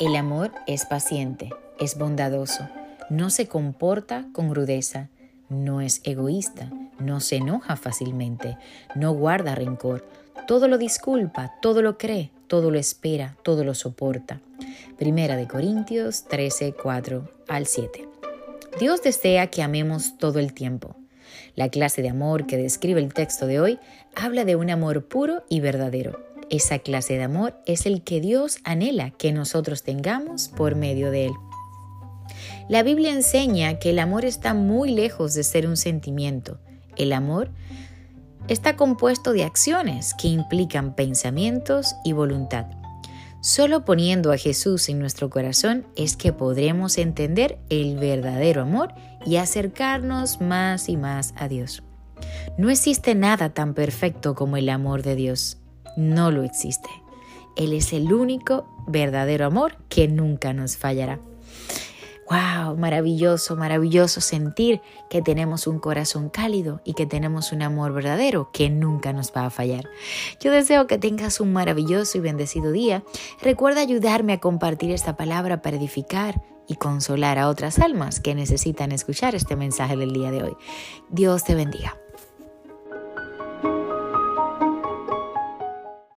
El amor es paciente, es bondadoso, no se comporta con rudeza, no es egoísta, no se enoja fácilmente, no guarda rencor, todo lo disculpa, todo lo cree, todo lo espera, todo lo soporta. Primera de Corintios 13, 4 al 7. Dios desea que amemos todo el tiempo. La clase de amor que describe el texto de hoy habla de un amor puro y verdadero. Esa clase de amor es el que Dios anhela que nosotros tengamos por medio de él. La Biblia enseña que el amor está muy lejos de ser un sentimiento. El amor está compuesto de acciones que implican pensamientos y voluntad. Solo poniendo a Jesús en nuestro corazón es que podremos entender el verdadero amor y acercarnos más y más a Dios. No existe nada tan perfecto como el amor de Dios. No lo existe. Él es el único verdadero amor que nunca nos fallará. ¡Wow! Maravilloso, maravilloso sentir que tenemos un corazón cálido y que tenemos un amor verdadero que nunca nos va a fallar. Yo deseo que tengas un maravilloso y bendecido día. Recuerda ayudarme a compartir esta palabra para edificar y consolar a otras almas que necesitan escuchar este mensaje del día de hoy. Dios te bendiga.